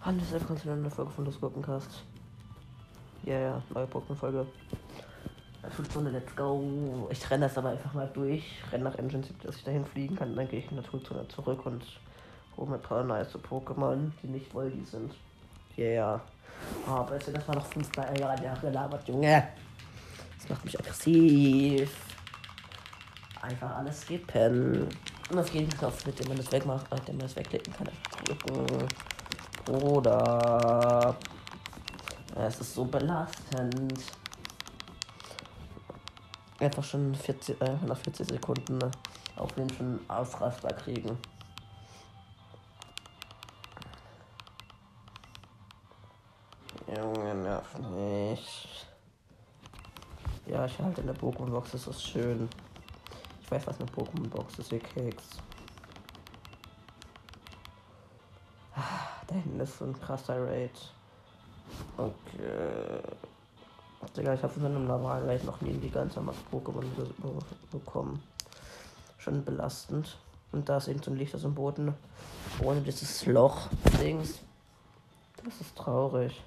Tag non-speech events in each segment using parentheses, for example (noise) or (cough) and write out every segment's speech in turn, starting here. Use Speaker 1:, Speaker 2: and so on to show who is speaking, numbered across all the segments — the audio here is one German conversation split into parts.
Speaker 1: Hannes ist einfach eine Folge von das Gurkencast. Ja, ja, neue Pokémon-Folge. Viertelstunde, let's go. Ich renne das aber einfach mal durch. Renne nach Engine City, dass ich dahin fliegen kann. Dann gehe ich in der Naturzone zurück und hole mir ein paar nice Pokémon, die nicht Voldi sind. Ja, yeah. Oh, aber das war noch fünfmal Jahre gelabert, Junge. Das macht mich aggressiv. Einfach alles skippen. Und auf jeden Knopf, mit dem man das wegmacht, mit dem man das wegklicken kann. Oder. Es ist so belastend. Einfach schon 40, äh, nach 40 Sekunden ne, auf den schon Ausraster kriegen. Junge, nerv nicht. Ja, ich halte in der Pokémon-Box, das ist schön. Weiß, was eine Pokémon-Box ist, wie Keks. Da hinten ist so ein krasser Raid. Okay. Digga, ich habe von einem normalen Raid noch nie die ganze Masse Pokémon bekommen. Schon belastend. Und da ist eben so ein Licht aus dem Boden. Ohne dieses Loch-Dings. Das ist traurig.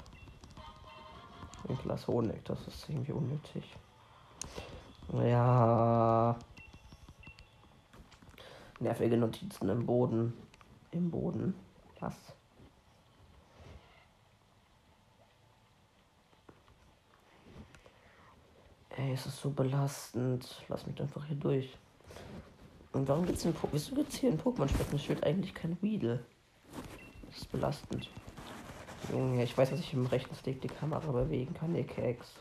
Speaker 1: Ein Glas Honig, das ist irgendwie unnötig. Ja. Nervige Notizen im Boden. Im Boden. Was? Ey, es ist so belastend. Lass mich einfach hier durch. Und warum gibt's denn po Wieso gibt's hier ein Pokémon Schild eigentlich kein Weedle? Das ist belastend. Junge, ich weiß, dass ich im rechten Stick die Kamera bewegen kann, ihr Keks.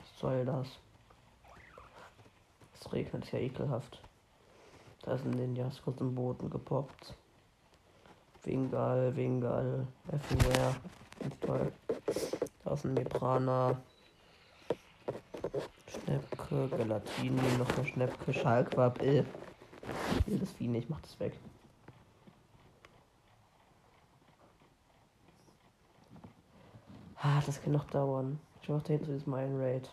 Speaker 1: Was soll das? Es regnet, ja ekelhaft. Da ist ein Ninja, ist kurz im Boden gepoppt. Wingal, Wingal, everywhere. Toll. Da ist ein Mebrana. Schnäppke, Gelatini, noch eine Schnäppke, Schalquab, äh. Ich will das Vieh nicht, mach das weg. Ah, das kann noch dauern. Ich mach da hinten zu diesem einen Raid.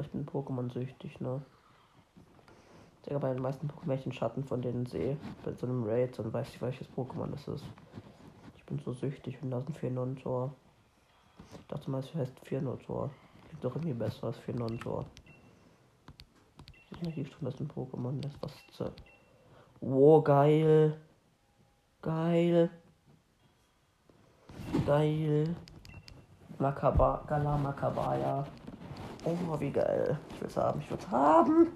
Speaker 1: Ich bin Pokémon-süchtig, ne? Ich denke, bei den meisten Pokémon, ich den Schatten von denen sehe, bei so einem Raid, dann weiß ich, welches Pokémon das ist. Ich bin so süchtig, und da ist ein 4 tor Ich dachte mal, es heißt 4 tor Klingt doch irgendwie besser als 4 tor Ich weiß nicht, wie das ein Pokémon ist. Was zur... Wow, geil. Geil. Geil. Makaba, Gala Makabaya. Oh, wie geil. Ich will's haben, ich will's haben.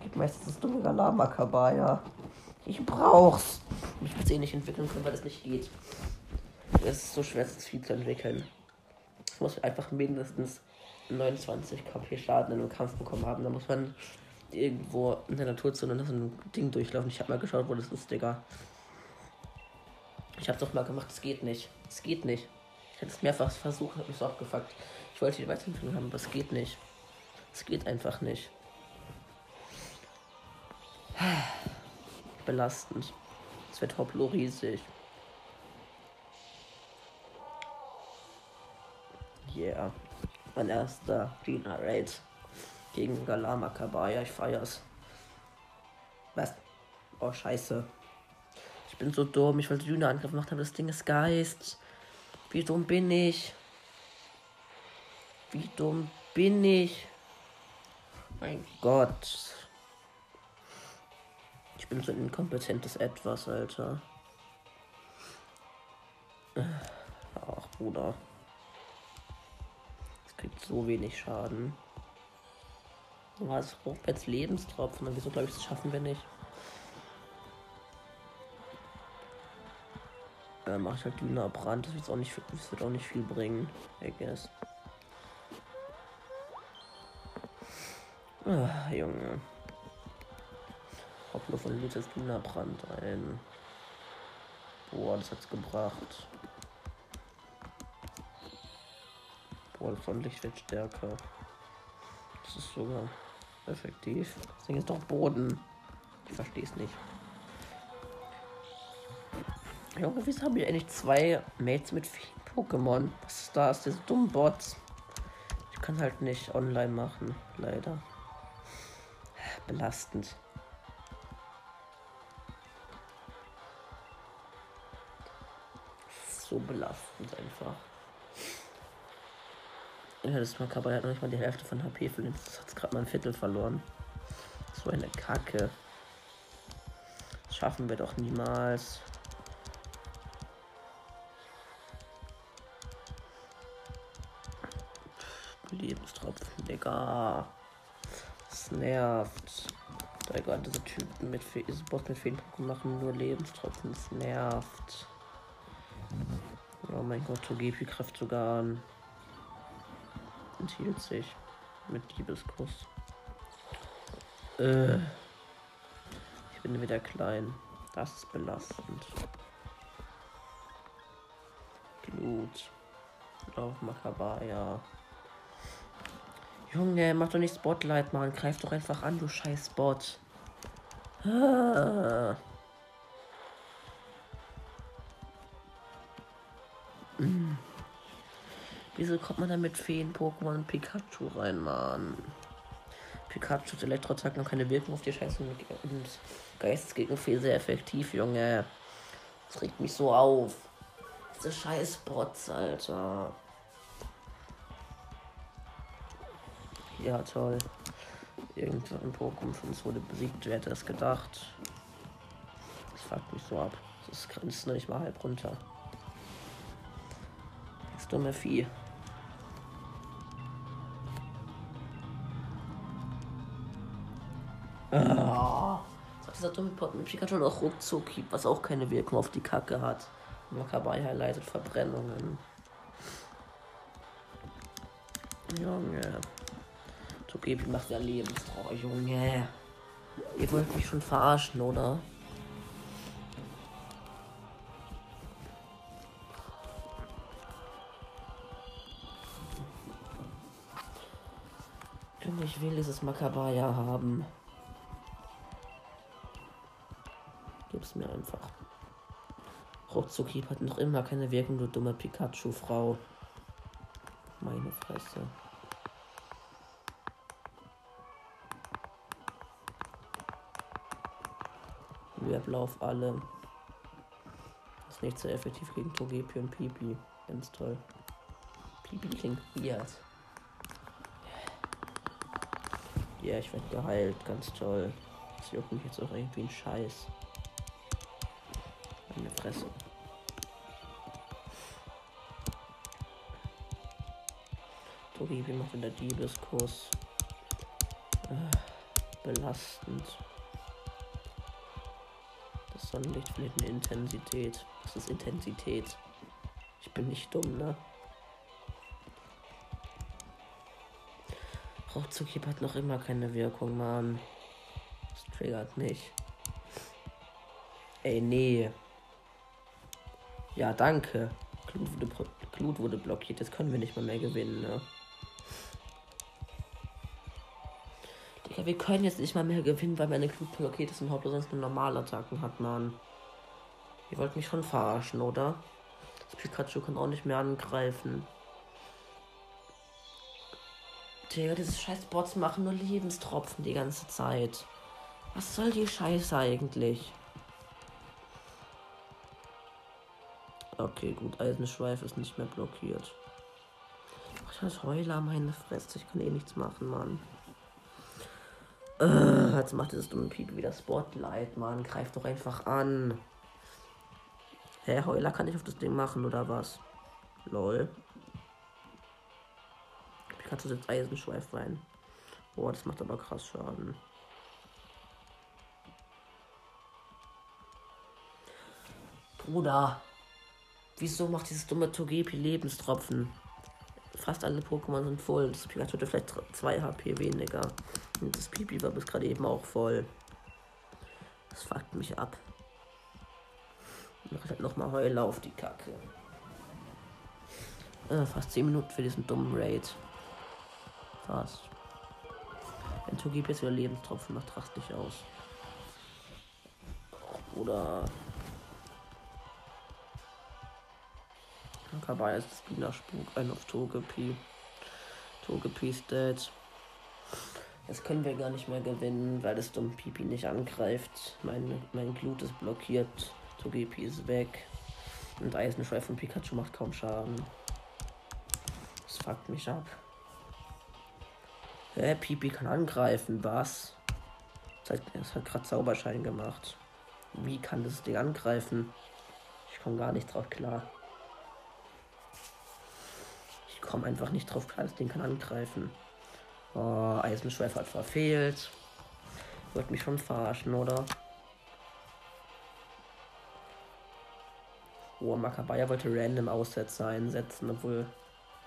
Speaker 1: Gib meistens das dumme Gala Makabaya. Ich brauch's. Ich will's eh nicht entwickeln können, weil es nicht geht. Es ist so schwer, das Vieh zu entwickeln. Es muss einfach mindestens 29 KP Schaden in einem Kampf bekommen haben. Da muss man irgendwo in der Naturzone so ein Ding durchlaufen. Ich habe mal geschaut, wo das ist, Digga. Ich hab's doch mal gemacht, es geht nicht. Es geht nicht. Ich hätte es mehrfach versucht, habe mich so abgefuckt. Ich wollte die Weiterentwicklung haben, aber es geht nicht. Es geht einfach nicht. Belastend. Es wird Hoplo riesig. Yeah. Mein erster Gina Raid gegen Galama Kabaya. Ich feier's. Was? Oh, scheiße. Ich bin so dumm. Ich wollte Juna Angriff gemacht haben. Das Ding ist Geist. Wie dumm bin ich? Wie dumm bin ich? Mein Gott. Ich bin so ein inkompetentes Etwas, Alter. Ach, Bruder. Es kriegt so wenig Schaden. Was jetzt Lebenstropfen? Wieso glaube ich, das schaffen wir nicht? Äh, mache ich halt Düner Brand. Das wird auch nicht, das wird auch nicht viel bringen. I guess. Ah, Junge. Hop nur von Luthers Düner Brand ein. Boah, das hat's gebracht. Boah, von Licht wird stärker. Das ist sogar effektiv. Das Ding ist doch Boden. Ich verstehe es nicht. Junge, wieso haben wir eigentlich zwei Mates mit vielen Pokémon? Was ist das? Diese dummen Bots. Ich kann halt nicht online machen, leider. Belastend. So belastend einfach. Ja, das Makaber hat noch nicht mal die Hälfte von HP verloren. Das hat gerade mal ein Viertel verloren. So eine Kacke. Das schaffen wir doch niemals. Lebenstropfen, Digga. Nervt. Digga, diese Typen mit diese Boss mit vielen Pokémon machen nur Lebenstropfen. Das nervt. Oh mein Gott, Togepi greift sogar an. Enthielt sich. Mit Liebeskuss. Äh. Ich bin wieder klein. Das ist belastend. Glut. Auf Makabaya. Junge, mach doch nicht Spotlight, Mann. Greif doch einfach an, du scheiß Bot. Ah. Wieso kommt man da mit Feen-Pokémon Pikachu rein, Mann? Pikachu's Elektroattacken haben keine Wirkung auf die Scheiße und Geistesgegenfee sehr effektiv, Junge. Das regt mich so auf. Diese scheiß Bots, Alter. Ja, toll. Irgendein Pokémon von uns wurde besiegt. Wer hätte das gedacht? Das fuckt mich so ab. Das grenzt nicht mal halb runter. Das dumme Vieh. Ah. Dieser dumme mit Pikachu noch ruckzuck was auch keine Wirkung auf die Kacke hat. Makabai leitet Verbrennungen. Junge. Togepi macht ja Lebenstrauer, Junge. Ihr wollt mich schon verarschen, oder? Ich will dieses Makabaya haben. Gib's mir einfach. Ruckzucki hat noch immer keine Wirkung, du dumme Pikachu-Frau. Meine Fresse. Wirbel auf alle. Ist nicht so effektiv gegen Togepi und Pipi. Ganz toll. Pipi klingt weird. Ja, ich werde geheilt. Ganz toll. Das juckt mich jetzt auch irgendwie ein Scheiß. Meine Fresse. Togepi macht in der Diebeskurs. Äh, belastend. Verliert eine Intensität. Was ist Intensität? Ich bin nicht dumm, ne? Rauchzugheber hat noch immer keine Wirkung, Mann. Das triggert nicht. Ey, nee. Ja, danke. Glut wurde, Glut wurde blockiert. Jetzt können wir nicht mal mehr gewinnen, ne? Wir können jetzt nicht mal mehr gewinnen, weil meine Glut blockiert ist und sonst eine normale Attacken hat, Mann. Ihr wollt mich schon verarschen, oder? Das Pikachu kann auch nicht mehr angreifen. Digga, diese scheiß Bots machen nur Lebenstropfen die ganze Zeit. Was soll die Scheiße eigentlich? Okay, gut, Eisenschweif ist nicht mehr blockiert. Ach, das Heuler, meine Fresse. Ich kann eh nichts machen, Mann. Äh, jetzt macht dieses dumme Piep wieder Spotlight, Mann. Greift doch einfach an. Hä, Heuler kann ich auf das Ding machen, oder was? Lol. Pikachu setzt Eisenschweif rein. Boah, das macht aber krass Schaden. Bruder. Wieso macht dieses dumme Togepi Lebenstropfen? Fast alle Pokémon sind voll. Das Pikachu hatte vielleicht 2 HP weniger. Und das Pipi war bis gerade eben auch voll. Das fuckt mich ab. Mach halt nochmal Heule auf die Kacke. Äh, fast 10 Minuten für diesen dummen Raid. Fast. Wenn Togepi jetzt wieder Lebenstropfen macht, rast dich aus. Oder. Kabaya ist Spieler Spuk, ein auf Togepi. Togepi ist dead. Jetzt können wir gar nicht mehr gewinnen, weil das dumme Pipi nicht angreift. Mein, mein Glut ist blockiert. Togepi ist weg. Und Eisenschweif von Pikachu macht kaum Schaden. Das fuckt mich ab. Hä, Pipi kann angreifen, was? Das hat, hat gerade Zauberschein gemacht. Wie kann das Ding angreifen? Ich komme gar nicht drauf klar. Ich komme einfach nicht drauf klar, das Ding kann angreifen. Oh, Eisenschweif hat verfehlt. Wollt mich schon verarschen, oder? Oh, Makabaya wollte random Aussetzer einsetzen, obwohl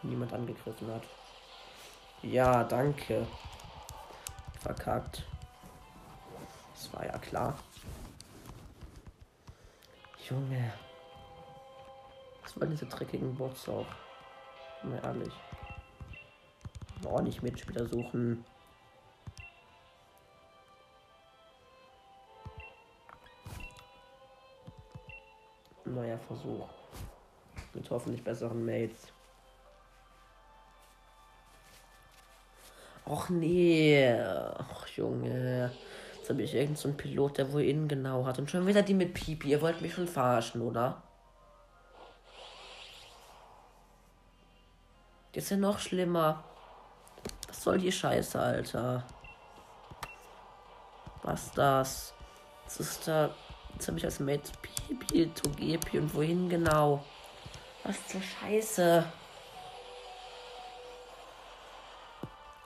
Speaker 1: niemand angegriffen hat. Ja, danke. Verkackt. Das war ja klar. Junge. Was waren diese dreckigen Bots auch? Mal ehrlich. Nicht Mitspieler suchen. Neuer Versuch. Mit hoffentlich besseren Mates. Och nee. Ach Junge. Jetzt habe ich irgendeinen so Pilot, der wohl innen genau hat. Und schon wieder die mit Pipi. Ihr wollt mich schon verarschen, oder? Das ist ja noch schlimmer. Soll die Scheiße, Alter? Was das? Was ist da? Jetzt habe ich als Mate Pipi, Togepi und wohin genau? Was zur Scheiße?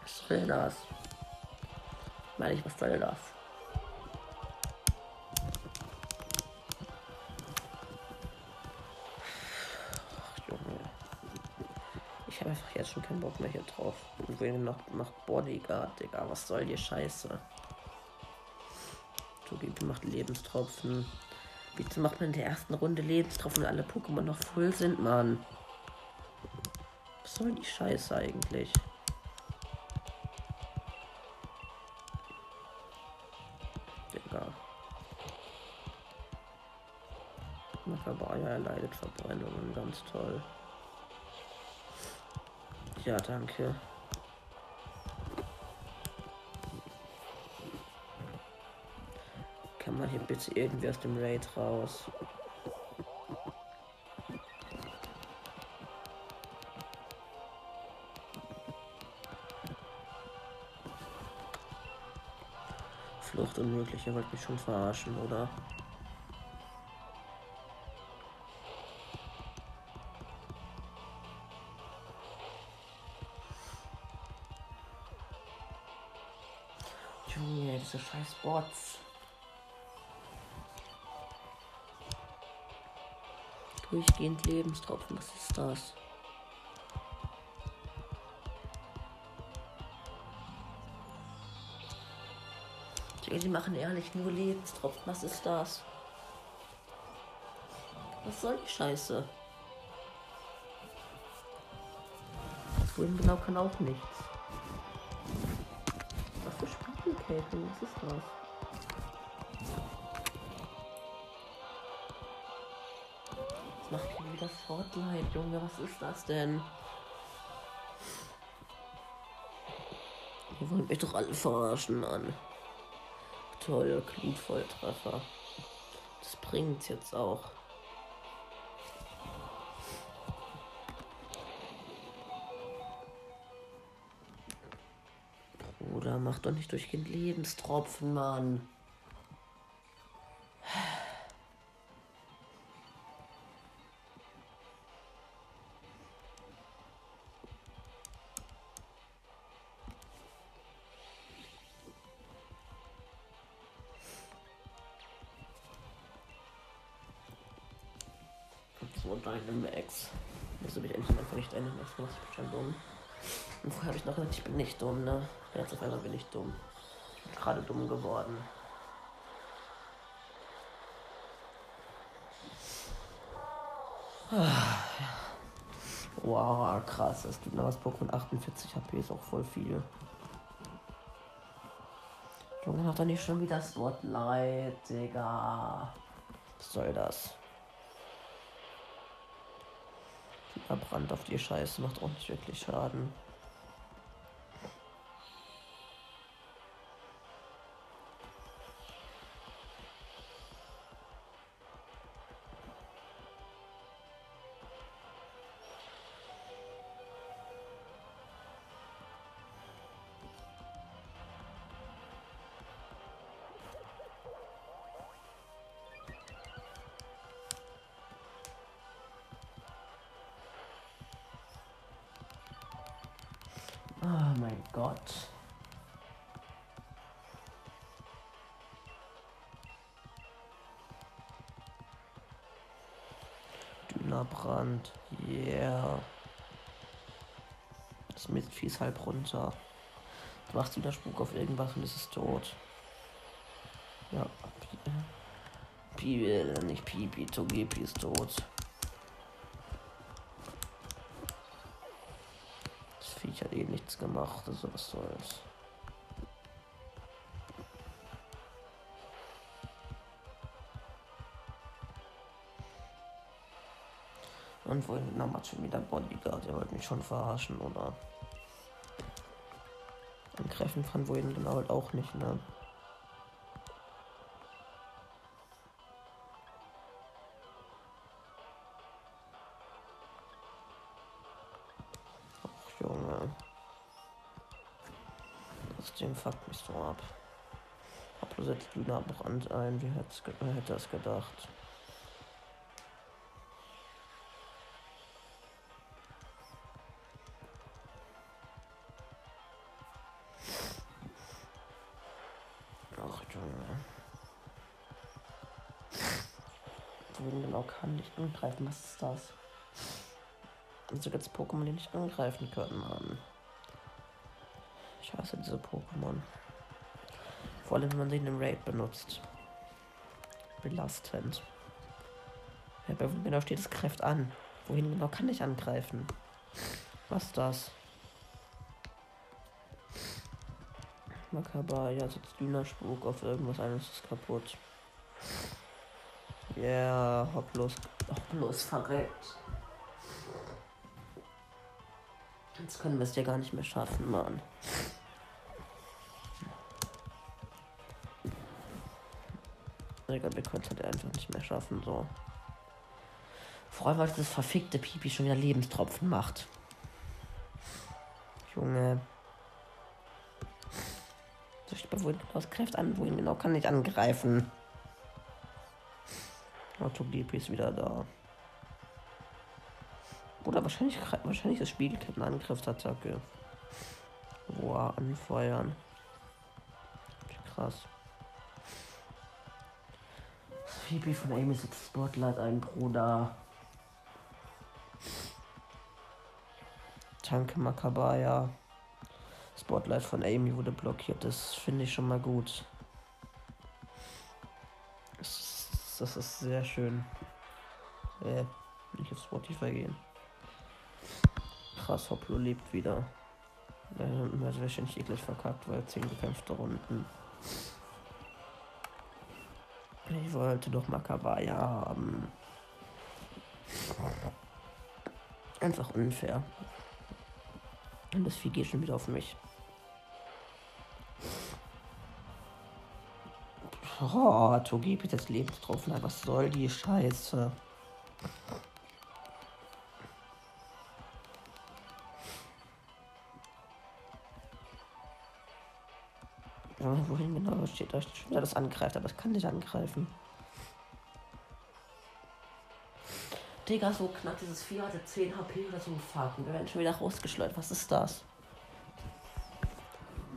Speaker 1: Was soll das? Meine ich, was soll das? Keinen Bock mehr hier drauf. Wohin noch macht Bodyguard, Digga. Was soll die Scheiße? Togepi macht Lebenstropfen. Wieso macht man in der ersten Runde Lebenstropfen, wenn alle Pokémon noch voll sind, Mann? Was soll die Scheiße eigentlich? Digga. Makabaya erleidet Verbrennungen, ganz toll. Ja, danke. Kann man hier bitte irgendwie aus dem Raid raus? Flucht unmöglich, ihr wollt mich schon verarschen, oder? 1000 Lebenstropfen. Was ist das? Die machen ehrlich nur Lebenstropfen. Was ist das? Was soll die Scheiße? Wohin genau kann auch nichts. Was für Spiegelketten? Was ist das? Hier wieder Fortnite, Junge? Was ist das denn? Ihr wollt mich doch alle verarschen, Mann. Toll, Glutvolltreffer. Das bringt's jetzt auch. Bruder, mach doch nicht durchgehend Lebenstropfen, Mann. Dynamax gemacht? Ich bin schon dumm. Und vorher habe ich noch gesagt, ich bin nicht dumm, ne? Jetzt auf einmal bin ich dumm. Ich bin gerade dumm geworden. Wow, krass. Es gibt noch was Pokémon 48 HP, ist auch voll viel. Junge, hat doch nicht schon wieder Spotlight, Digga. Was soll das? Verbrannt auf die Scheiße, macht auch nicht wirklich Schaden. Oh mein Gott. Dünnerbrand. Yeah. Das Mistvieh ist halb runter. Du machst wieder Spuk auf irgendwas und es ist tot. Ja. Pipi, nicht Pipi, Togepi ist tot. Eh nichts gemacht, also was soll's. Und wohin nochmal schon wieder Bodyguard, ihr wollt mich schon verarschen, oder? Angreifen von wohin genau halt auch nicht, ne? Ab. Pablo setzt Brand ein, wie hätte es gedacht? angreifen. Was ist das? Also jetzt Pokémon, die nicht angreifen können, Mann. Ich hasse diese Pokémon. Vor allem, wenn man in einem Raid benutzt. Belastend. Ja, bei genau steht es Kräft an. Wohin genau kann ich angreifen? Was ist das? Makaber, ja, sitzt Dünnerspuk auf irgendwas, eines ist kaputt. Ja, yeah, hopp los. Doch bloß verreckt. Jetzt können wir es ja gar nicht mehr schaffen, Mann. Egal, wir können es halt einfach nicht mehr schaffen, so. Vor allem, weil das verfickte Pipi schon wieder Lebenstropfen macht. Junge. So, ich bei wohin aus Kräfte an, wohin genau kann ich angreifen? Autogp ist wieder da. Oder wahrscheinlich, wahrscheinlich das Spiegelketten Angriffsattacke. Boah, anfeuern. Krass. Phoebe von Amy sitzt Spotlight ein, Bruder. Tanke Makabaya. Spotlight von Amy wurde blockiert. Das finde ich schon mal gut. das ist sehr schön. Äh, ich auf Spotify gehen. Krass, Hopplo lebt wieder. Äh, also wahrscheinlich eklig verkackt, weil 10 gekämpfte Runden. Ich wollte doch Makabaya haben. Einfach unfair. Und das Vieh geht schon wieder auf mich. Oh, bitte das Leben getroffen. Was soll die Scheiße? Ja, wohin genau steht da? Schon das angreift, aber es kann nicht angreifen. Digga, so knapp dieses Vieh hatte 10 HP oder so fucken. Wir werden schon wieder rausgeschleudert. Was ist das?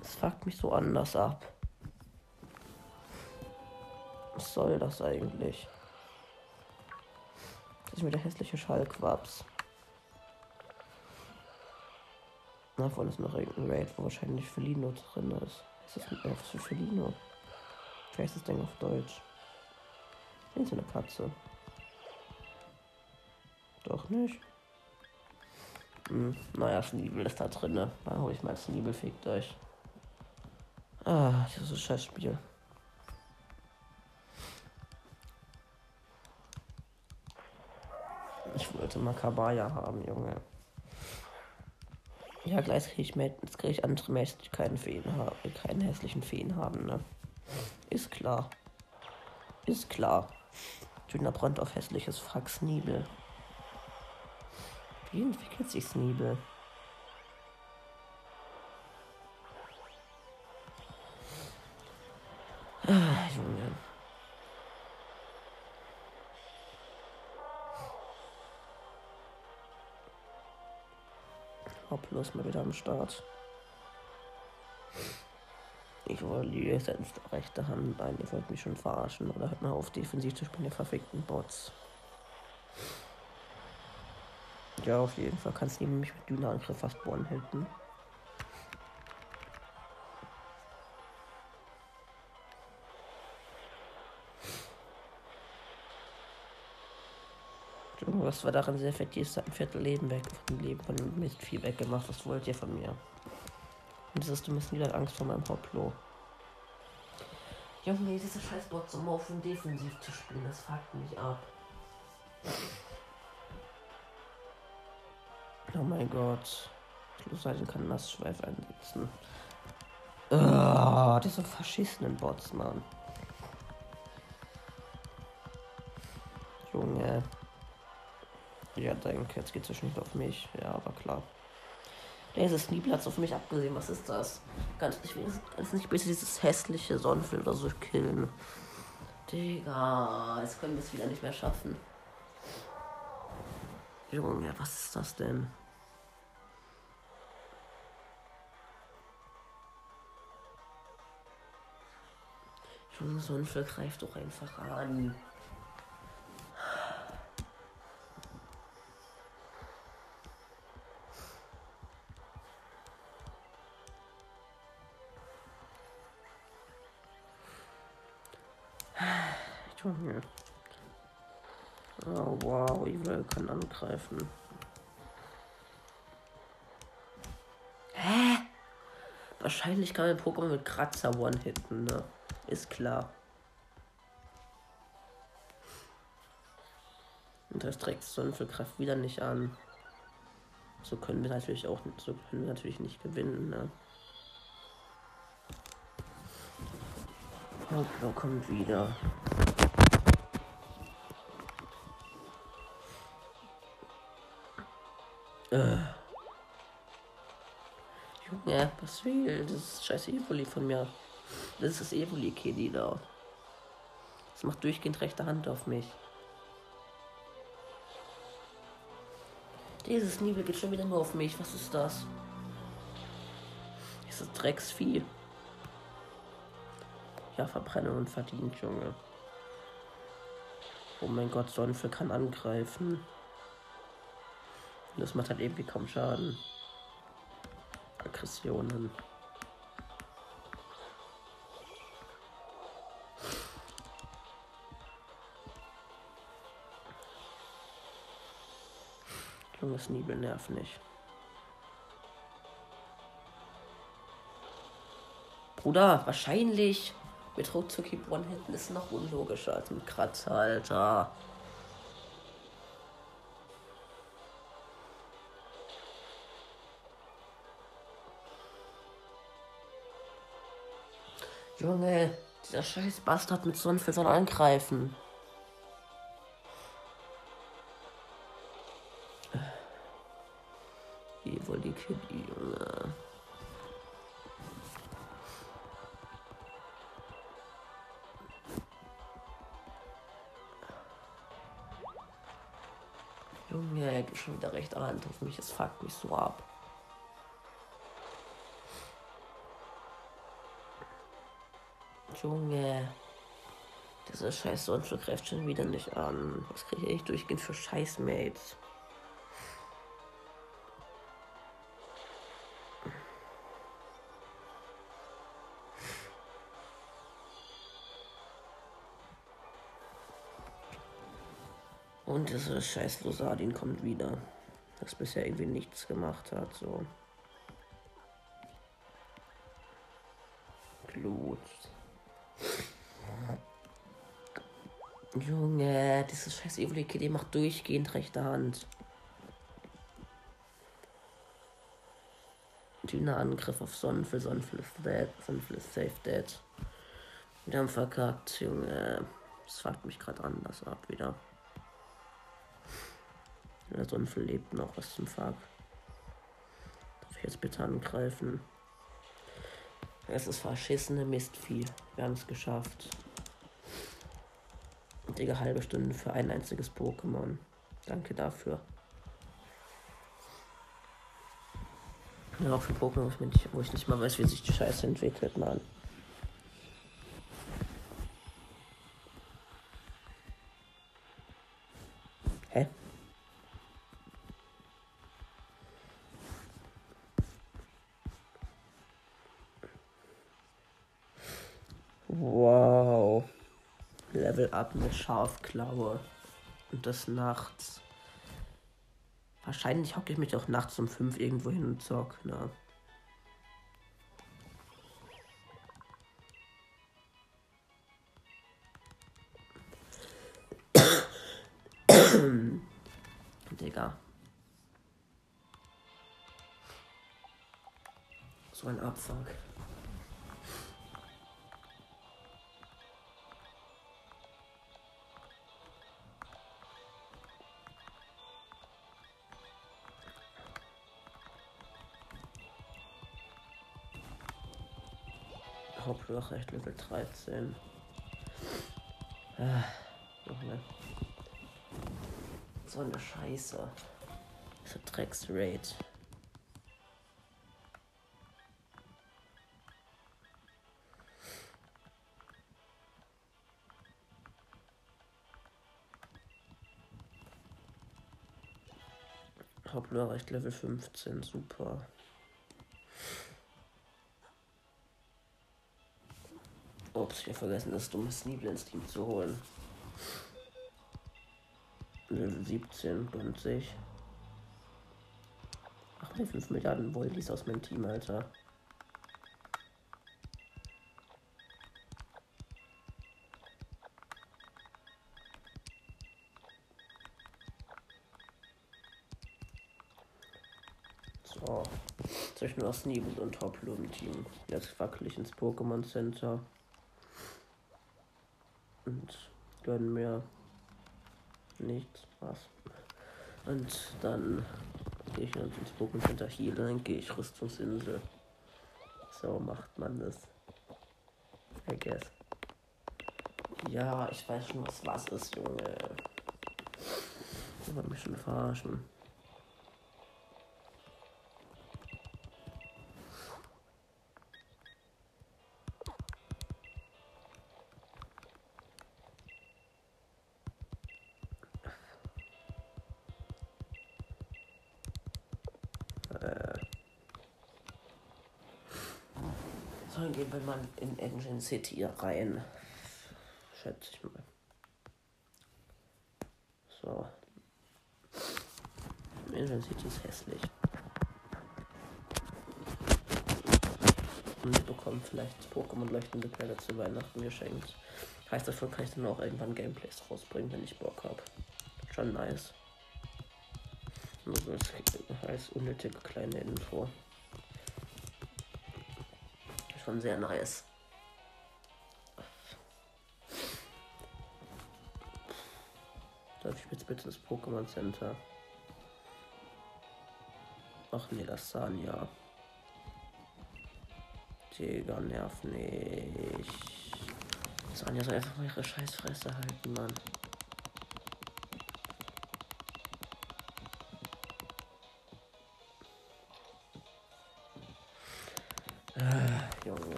Speaker 1: Das fuckt mich so anders ab. Was soll das eigentlich? Das ist mir der hässliche Schallquaps. Na, voll ist noch irgendein Raid, wo wahrscheinlich Felino drin ist. Felino? Vielleicht ist das Ding auf Deutsch. Ist eine Katze. Doch nicht. Hm, naja, Sneebel ist da drin. Ne? Dann hol ich mal Sneebel, fickt euch. Ah, dieses scheiß Spiel. Ich wollte Makabaya haben, Junge. Ja, gleich kriege ich, krieg ich andere Mädchen, die keinen Feen haben, keinen hässlichen Feen haben, ne? Ist klar. Ist klar. Dünner Brand auf hässliches Frack Sneebel. Wie entwickelt sich Sneebel? Plus mal wieder am Start. Ich wollte war Liesens rechte Hand. Nein, ihr wollt mich schon verarschen. Oder hört mal auf, defensiv zu spielen, ihr verfickten Bots. Ja, auf jeden Fall kannst du mich mit Dünnerangriff fast Bonn halten. Was war daran sehr effektiv? Hat ein Viertel Leben weg, von dem Leben von dem Mist viel weggemacht. Was wollt ihr von mir? Und das ist, du musst wieder Angst vor meinem Hoplo. Junge, diese Scheißbots um auf und defensiv zu spielen, das fuckt mich ab. Oh mein Gott. Schlussseiten kann Nassschweif einsetzen. Oh, diese verschissenen Bots, Mann. Junge. Ja, danke. Jetzt geht es nicht auf mich. Ja, aber klar. Der ist Sneeplatz auf mich abgesehen. Was ist das? Ganz nicht, ganz nicht bitte dieses hässliche Sonnenfilm oder so killen. Digga, jetzt können wir es wieder nicht mehr schaffen. Junge, was ist das denn? Junge, Sonnenfilm greift doch einfach an. Wow, Evil kann angreifen. Hä? Wahrscheinlich kann man Pokémon mit Kratzer one-hitten, ne? Ist klar. Und das trägt Sonnenfellkraft wieder nicht an. So können wir natürlich auch so können wir natürlich nicht gewinnen, ne? Oh, kommt wieder. Äh. Junge, was will? Das ist scheiß Evoli von mir. Das ist das Evoli-Kiddy da. Das macht durchgehend rechte Hand auf mich. Dieses Nibel geht schon wieder nur auf mich. Was ist das? Dieses Drecksvieh. Ja, verbrennen und verdient, Junge. Oh mein Gott, Sonnenfell kann angreifen. Das macht halt irgendwie kaum Schaden. Aggressionen. Junges Nibel nervt nicht. Bruder, wahrscheinlich mit Ruckzuck One Händen ist noch unlogischer als mit Kratzer, Alter. Junge, dieser scheiß Bastard mit Sonnenfeld soll angreifen. Evil die Kitty, Junge. Junge, er geht schon wieder recht an auf mich. Es fuckt mich so ab. Junge. Dieser scheiß Sonnenflug greift schon wieder nicht an. Was kriege ich durchgehend für Scheißmates? Und dieser scheiß Losadin kommt wieder. Das bisher irgendwie nichts gemacht hat, so. Glut. Junge, dieses scheiß Evoli Kitty macht durchgehend rechte Hand. Dünner Angriff auf Sonnenfall, Sonnenfall ist dead, Sonnenfall ist safe dead. Wir haben verkackt, Junge. Das fuckt mich gerade anders ab wieder. Der Sonnenfall lebt noch, was zum Fuck. Darf ich jetzt bitte angreifen? Es ist verschissene Mistvieh. Wir haben es geschafft. Digga, halbe Stunde für ein einziges Pokémon. Danke dafür. Ja, auch für Pokémon, wo ich nicht mal weiß, wie sich die Scheiße entwickelt, Mann. Mit Schafklaue. Und das nachts. Wahrscheinlich hocke ich mich auch nachts um 5 irgendwo hin und zock, ne? (coughs) Digga. So ein Abfuck. Hauptüberrecht Level 13. Ah, so eine Scheiße. So Drecks-Raid. Hauptüberrecht Level 15, super. Ich habe vergessen, das dumme Sneeble ins Team zu holen. Level 17, gönnt sich. Ach, mir 5 Milliarden Voldies aus meinem Team, Alter. Nur noch Sneeble und Hoplo im Team. Jetzt wackel ich ins Pokémon Center und gönnen mir nichts. Was? Und dann gehe ich ins Pokémon Center hier, dann gehe ich Rüstungsinsel. So macht man das. I guess. Ja, ich weiß schon, was was ist, Junge. Ich wollte mich schon verarschen. Engine City rein. Schätze ich mal. So. Engine City ist hässlich. Und wir bekommen vielleicht Pokémon leuchtende Quelle zu Weihnachten geschenkt. Heißt, davon kann ich dann auch irgendwann Gameplays rausbringen, wenn ich Bock habe. Schon nice. Nur so als unnötige kleine Info schon sehr nice. Bitte das Pokémon Center? Ach nee, das Sanja. Digga, nerv nicht. Sanja soll einfach mal ihre Scheißfresse halten, Mann.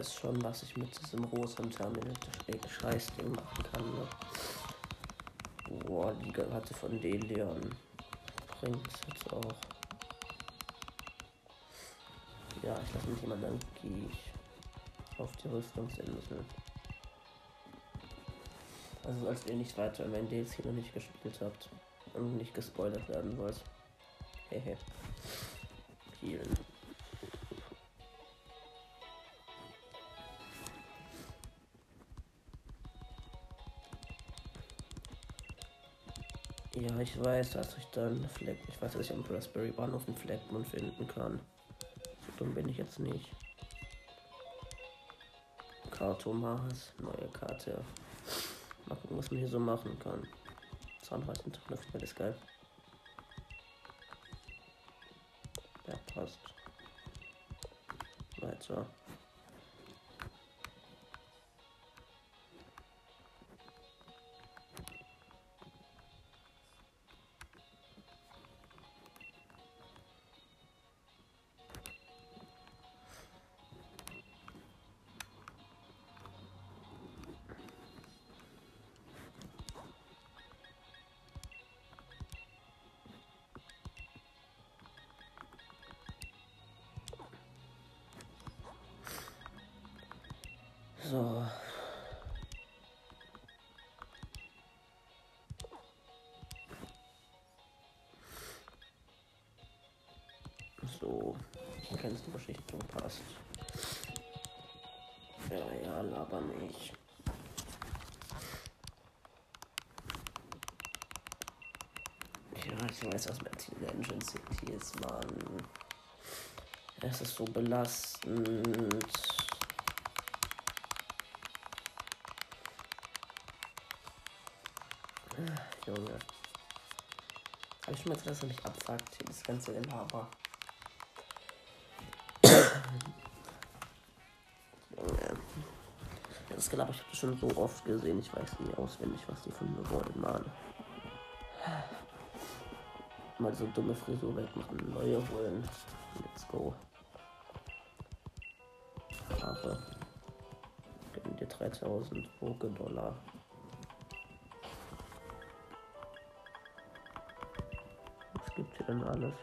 Speaker 1: Weiß schon, was ich mit diesem roten Terminal Scheißding machen kann. Ne? Boah, die hatte von Delion. Bringt es jetzt auch. Ja, ich lasse mich jemand dann gehe ich auf die Rüstungsinsel. Also als ihr nicht weiter in mein DLC noch nicht gespielt habt und nicht gespoilert werden wollt. Hehe. Vielen. Weiß, dass ich dann Fleck. Ich weiß, dass ich am Raspberry Bahnhof einen Fleckmund finden kann. So dumm bin ich jetzt nicht. Kartomas, neue Karte. Mal gucken, was man hier so machen kann. Zahnreißen, Lüften, ist geil. Ja, passt. Weiter. So. So. Kennst du Geschichte passt. Ja, ja, laber nicht. Ich weiß, was mit Team Engine City ist, Mann. Es ist so belastend. Schon mal gesagt, dass er mich abfuckt, das ganze Inhaber. Das glaube ich, habe das schon so oft gesehen. Ich weiß nie auswendig, was die von mir wollen, Mann. Mal so dumme Frisur wegmachen, neue holen. Let's go. Haare. Geben dir 3000 Poké-Dollar. Was gibt hier denn alles?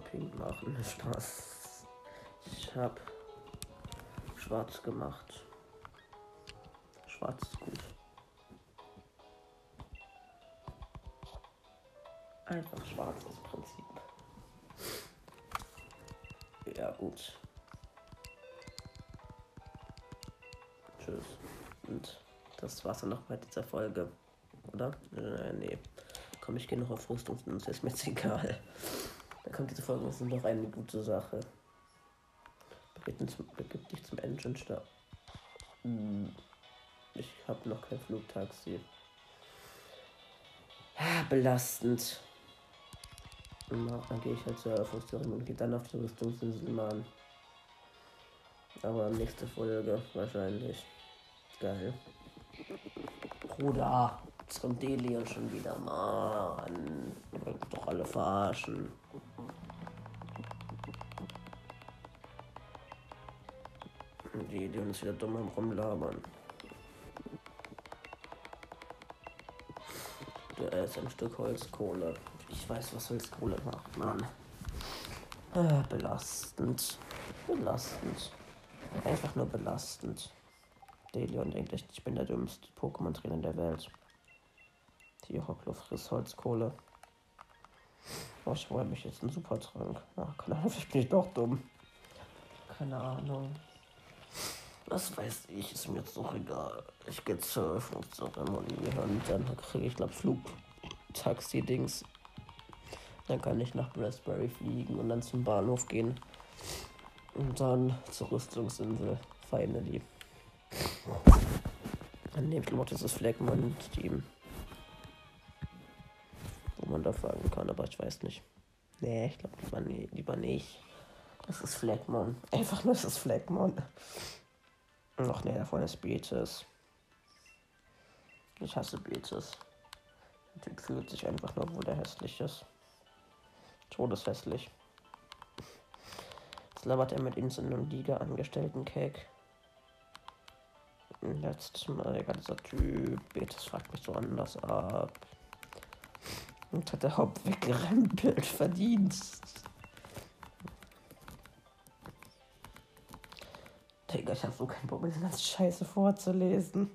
Speaker 1: Pink machen. Spaß. Ich hab schwarz gemacht. Schwarz ist gut. Einfach schwarzes Prinzip. Ja, gut. Tschüss. Und das war's dann noch bei dieser Folge. Oder? Äh, nee. Komm, ich gehe noch auf Rüstung, ist mir jetzt egal. Kommt diese Folge, das ist noch eine gute Sache. Begib, dich zum Engine Stab. Hm. Ich habe noch kein Flugtaxi. Ah, belastend. Und dann gehe ich halt zur Eröffnungszeremonie und gehe dann auf die Rüstungsinsel Mann. Aber nächste Folge wahrscheinlich. Geil. Bruder, jetzt kommt Delion schon wieder. Mann. Wollt doch alle verarschen. Delion ist wieder dumm Rumlabern. Der ist ein Stück Holzkohle. Ich weiß, was Holzkohle macht, Mann. Ah, belastend. Belastend. Einfach nur belastend. Delion denkt echt, ich bin der dümmste Pokémon-Trainer der Welt. Die Hocklo frisst Holzkohle. Oh, ich freue mich jetzt einen Supertrank. Ach, keine Ahnung, (laughs) vielleicht bin ich doch dumm. Keine Ahnung. Was weiß ich, ist mir jetzt doch egal. Ich gehe zur Eröffnungszeremonie und dann kriege ich, glaube Flugtaxi-Dings. Dann kann ich nach Raspberry fliegen und dann zum Bahnhof gehen. Und dann zur Rüstungsinsel. Finally. Dann nehme ich noch dieses Flagmon-Team. Wo man da fangen kann, aber ich weiß nicht. Nee, ich glaube lieber, nee, lieber nicht. Das ist Flagmon. Einfach nur, das ist Flagmon. Ach nee, davon ist Betis. Ich hasse Betis. Der Typ fühlt sich einfach nur, wo der hässlich ist. Todeshässlich. Jetzt labert er mit Insel und Liga angestellten Cake. Letztes Mal, Digga, dieser Typ. Betis fragt mich so anders ab. Und hat der Haupt weggerempelt. (laughs) Verdienst. Digga, ich hab so keinen Bock, das ganze Scheiße vorzulesen.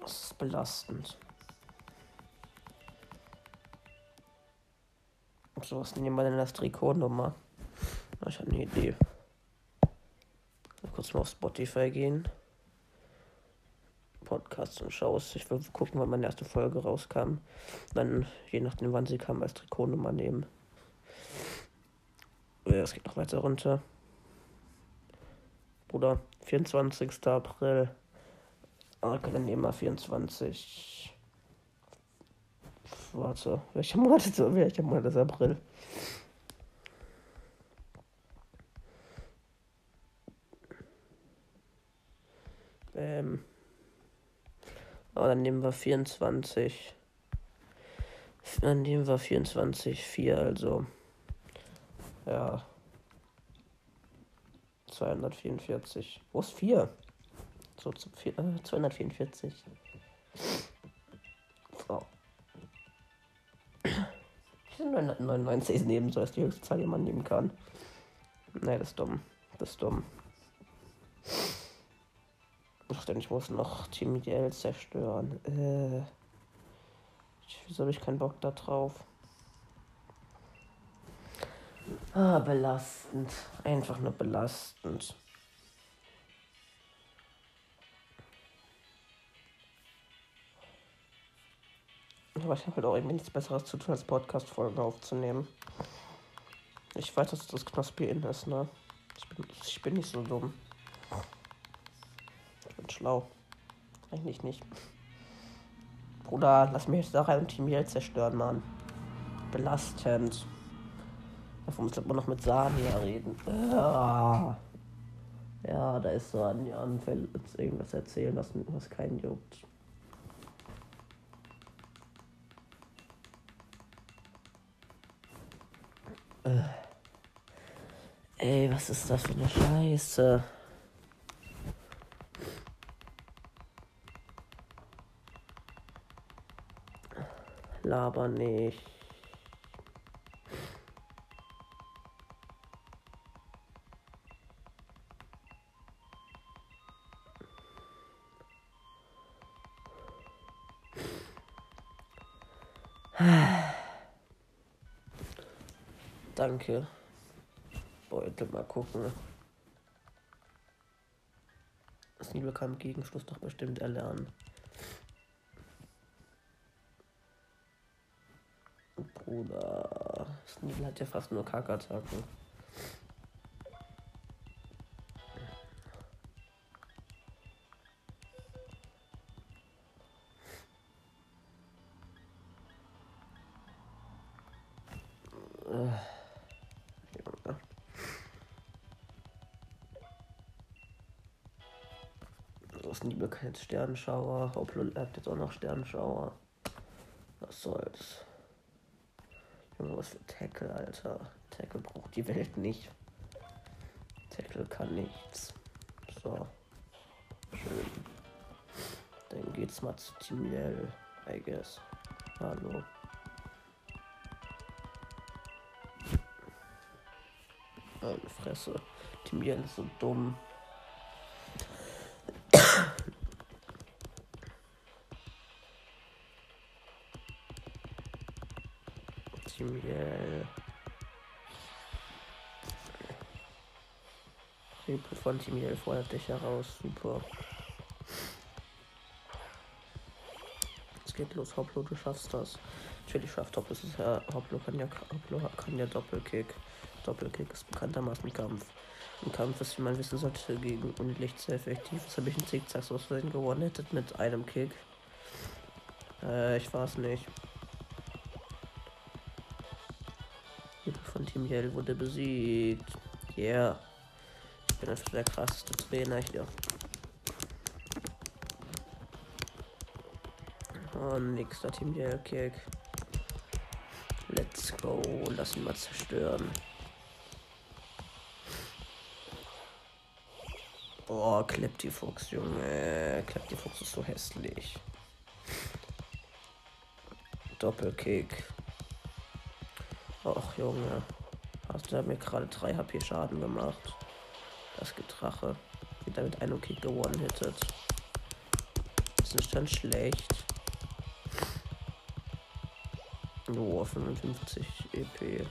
Speaker 1: Das ist belastend. So, was nehmen wir denn das Trikotnummer? Ich habe eine Idee. Mal kurz mal auf Spotify gehen. Podcasts und Shows. Ich will gucken, wann meine erste Folge rauskam. Dann, je nachdem, wann sie kam, als Trikotnummer nehmen. Ja, es geht noch weiter runter. Bruder, 24. April. Ah, nehmen wir 24. warte. Welcher Monat ist, welcher Monat ist April? Ähm. Aber dann nehmen wir 24. Dann nehmen wir 24, 4, also. Ja. 244. Wo ist 4? So, zu 4, äh, 244. So. 999 nehmen soll, ist die höchste Zahl, die man nehmen kann. Nee, das ist dumm. Das ist dumm. Ach, denn ich muss noch Team Ideal zerstören. Äh. Wieso habe ich keinen Bock da drauf? Ah, belastend. Einfach nur belastend. Aber ich habe halt auch irgendwie nichts Besseres zu tun, als Podcast-Folgen aufzunehmen. Ich weiß, dass das Knospi in ist, ne? Ich bin, ich bin nicht so dumm. Schlau. Eigentlich nicht. Bruder, lass mich jetzt rein und Team hier zerstören, Mann. Belastend. Davon muss man noch mit Sania reden. Ja. da ist so an will jetzt irgendwas erzählen, was, was keinen juckt. Äh. Ey, was ist das für eine Scheiße? Laber nicht. Danke. Beutel mal gucken. Das Nibel kann Gegenschluss doch bestimmt erlernen. Bruder. Sneasel hat ja fast nur Kackattacken. Liebe kein Sternschauer. Hoplo hat jetzt auch noch Sternschauer. Was soll's. Junge, was für Tackle, Alter. Tackle braucht die Welt nicht. Tackle kann nichts. So. Schön. Dann geht's mal zu Team Yell, I guess. Hallo. Meine Fresse. Team Yell ist so dumm. Team Reboot von Team Yell fordert dich heraus. Super. Es geht los, Hoplo, du schaffst das. Natürlich schafft Hoplo, das ist ja, Hoplo kann ja, Hoplo kann ja Doppelkick. Doppelkick ist bekanntermaßen Kampf. Im Kampf ist, wie man wissen sollte, gegen Unlicht sehr effektiv. Das habe ich einen Zickzack aus Versehen gewonnen hättet mit einem Kick. Äh, ich weiß nicht. Von Team Yell wurde besiegt. Yeah. Ich bin einfach der krasseste Trainer hier. Und nächster Team Yell Kick. Let's go. Lass ihn mal zerstören. Oh, die Fuchs, Junge. die Fuchs ist so hässlich. Doppelkick. Junge. Hast du mir gerade 3 HP Schaden gemacht? Das Getrache. Wieder mit einem Kick gewonnen hättet. Ist dann schlecht. Oh, 55 EP.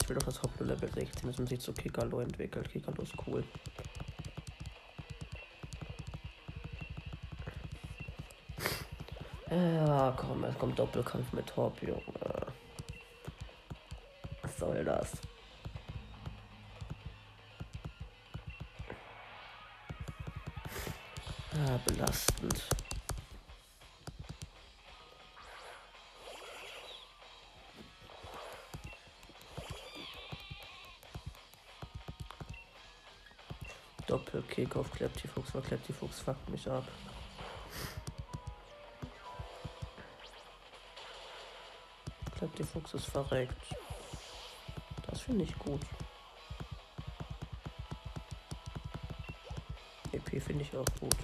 Speaker 1: Ich will doch das Hauptlevel 16, müssen sich zu Kikalo entwickelt. Kikalo ist cool. Ja, komm, es kommt Doppelkampf mit Top, Junge. Was soll das? Ja, belastend. Doppelkick auf Kleptifuchs, weil Kleptifuchs fuckt mich ab. Kleptifuchs ist verreckt. Das finde ich gut. EP finde ich auch gut.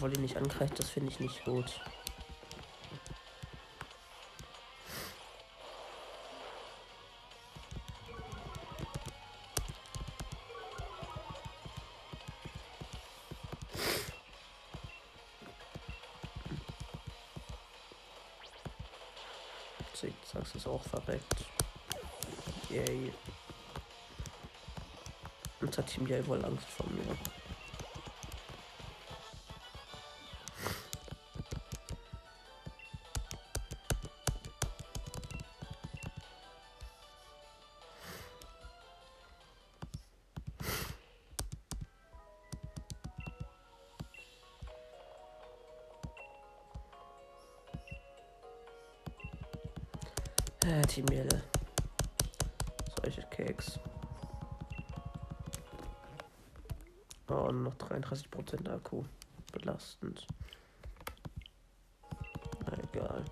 Speaker 1: Wolli nicht angreift, das finde ich nicht gut. Auch verreckt. Yay. Hat Team Yay wohl Angst vor mir. 33% Akku. Belastend. Na egal.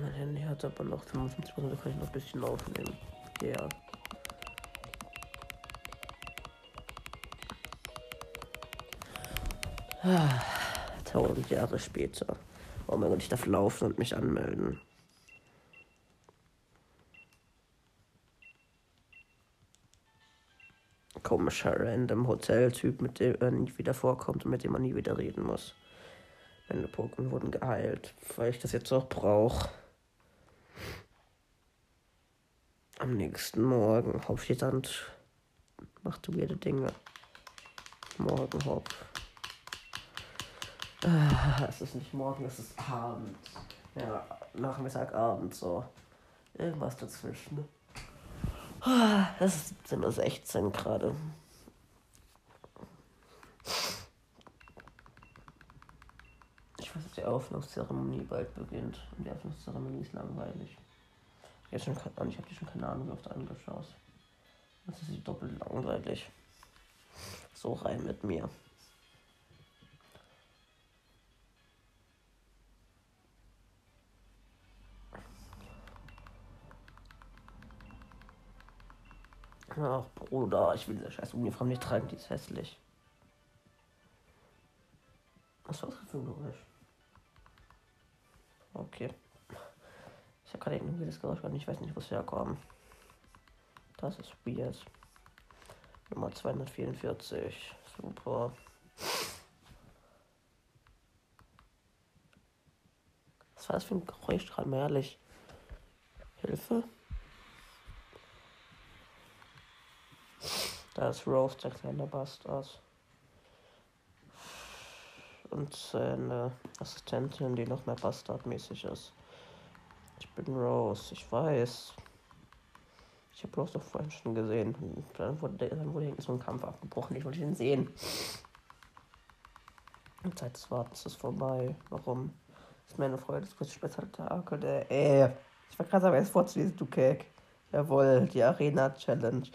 Speaker 1: Mein Handy hat aber noch 55%, da kann ich noch ein bisschen aufnehmen. Ja. Yeah. Ah, tausend Jahre später. Oh mein Gott, ich darf laufen und mich anmelden. Komischer random Hoteltyp, mit dem er nie wieder vorkommt und mit dem man nie wieder reden muss. Meine Pokémon wurden geheilt, weil ich das jetzt auch brauche. Am nächsten Morgen. Hauptstädtand macht weirde Dinge. Morgen Hop. Ah, es ist nicht morgen, es ist Abend. Ja, Nachmittag, Abend, so. Irgendwas dazwischen. Ah, es ist 17.16 Uhr gerade. Ich weiß, dass die Aufnahmezeremonie bald beginnt. Und die Aufnahmezeremonie ist langweilig. Jetzt schon, ich habe die schon keine Ahnung, wie oft angeschaut. Das ist doppelt langweilig. So rein mit mir. Ach, Bruder, ich will diese scheiß Uniform nicht tragen, die ist hässlich. Was war das für ein Geräusch? Okay. Ich habe gerade irgendwie das Geräusch gehört, ich weiß nicht, wo es herkommt. Das ist weird. Nummer 244. Super. Was war das für ein Geräusch gerade mal ehrlich? Hilfe? Da ist Rose, der kleine Bastard. Und seine Assistentin, die noch mehr Bastardmäßig ist. Ich bin Rose, ich weiß. Ich habe Rose doch vorhin schon gesehen. Und dann wurde, dann wurde so ein Kampf abgebrochen. Ich wollte ihn sehen. Zeit des Wartens ist vorbei. Warum? Das ist meine Freude, das kurze Spektakel. Der, äh, ich war gerade aber erst vorzulesen, du Kek. Jawohl, die Arena Challenge.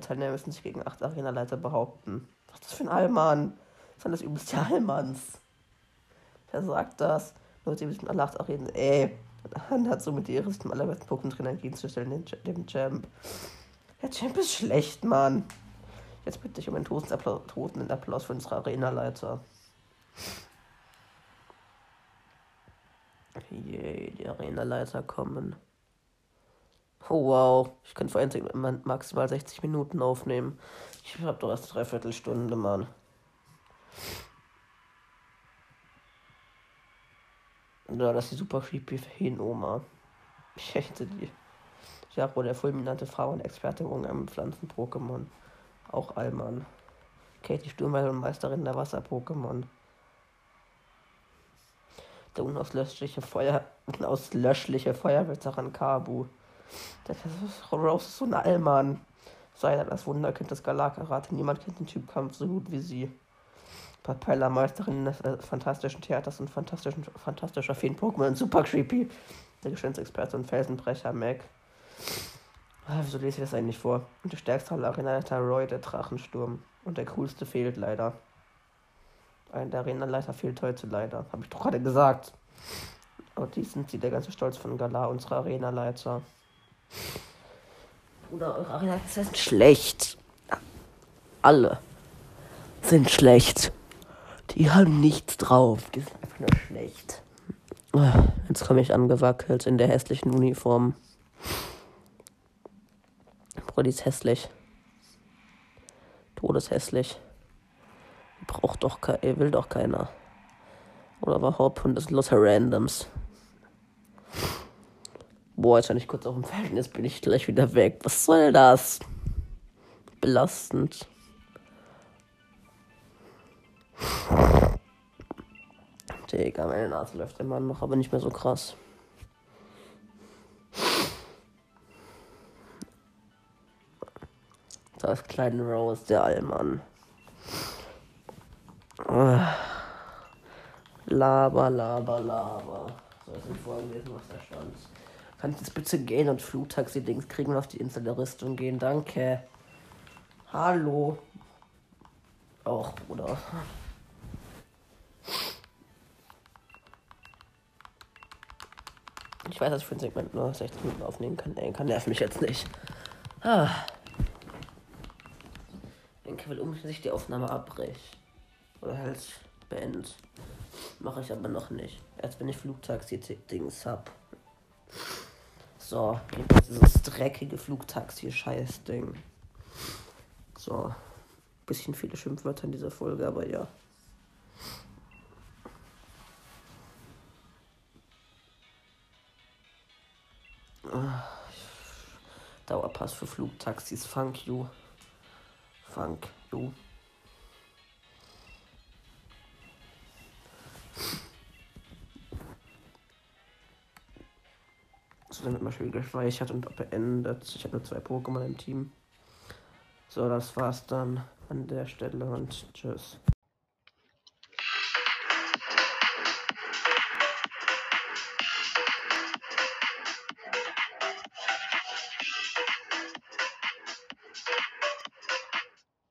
Speaker 1: Teilnehmer müssen sich gegen acht Arenaleiter behaupten. Was ist das für ein Allmann? Das sind das übelste Allmanns. Wer sagt das? Nur sie müssen alle acht Arenen. Ey, Han hat somit die dem allerbesten Pokémon-Trainer entgegenzustellen, dem Champ. Der Champ ist schlecht, Mann. Jetzt bitte ich um einen tosenden Applaus für unsere Arenaleiter. Yay, die Arenaleiter kommen. Oh wow, ich kann vor maximal 60 Minuten aufnehmen. Ich habe doch erst dreiviertel Stunde, Mann. Ja, das ist die super creepy Hin-Oma. Ich hätte die. Jaro, der fulminante Frauenexperte im Umgang mit Pflanzen-Pokémon. Auch Allmann. Katie Sturmwell und Meisterin der Wasser-Pokémon. Der (laughs) unauslöschliche Feuer, unauslöschliche Feuerwehrsaran Kabu. Das ist Rose so ein Allmann. Sei das Wunderkind des Galakarat. Niemand kennt den Typkampf so gut wie sie. Papella, Meisterin des äh, fantastischen Theaters und fantastischen, fantastischer Feen Pokémon. Super creepy. Der Geschwindsexperte und Felsenbrecher Mac. Ah, wieso lese ich das eigentlich vor? Und der stärkste Arenaleiter Roy, der Drachensturm. Und der coolste fehlt leider. Ein der Arenaleiter fehlt heute leider. Habe ich doch gerade gesagt. Aber die sind sie der ganze Stolz von Galar, unsere Arenaleiter. Oder eure Arenaleiter sind schlecht. Alle sind schlecht. Die haben nichts drauf. Die sind einfach nur schlecht. Jetzt komme ich angewackelt in der hässlichen Uniform. Bro, die ist hässlich. Todeshässlich. Braucht doch keiner, will doch keiner. Oder überhaupt und das lauter Randoms. Boah, jetzt wenn ich kurz auf dem Feld jetzt bin ich gleich wieder weg. Was soll das? Belastend. Digga, meine Nase läuft immer noch, aber nicht mehr so krass. Da ist kleine Rose, der Allmann. Laber, laber, laber. So, jetzt vorgelesen, was da stand. Kann ich jetzt bitte gehen und Flugtaxi-Dings kriegen und auf die Insel der Rüstung gehen? Danke. Hallo. Auch, Bruder. Ich weiß, dass ich für ein Segment nur 16 Minuten aufnehmen kann. Ey, kann nervt mich jetzt nicht. Ah. Denke, will unbedingt, dass ich die Aufnahme abbreche. Oder halt beende. Mache ich aber noch nicht. Erst wenn ich Flugtaxi-Dings hab. So, dieses dreckige Flugtaxi-Scheiß-Ding. So. Bisschen viele Schimpfwörter in dieser Folge, aber ja. Dauerpass für Flugtaxis. Funk you. Funk you. So, damit mal schön gespeichert und beendet. Ich habe nur zwei Pokémon im Team. So, das war's dann an der Stelle und tschüss.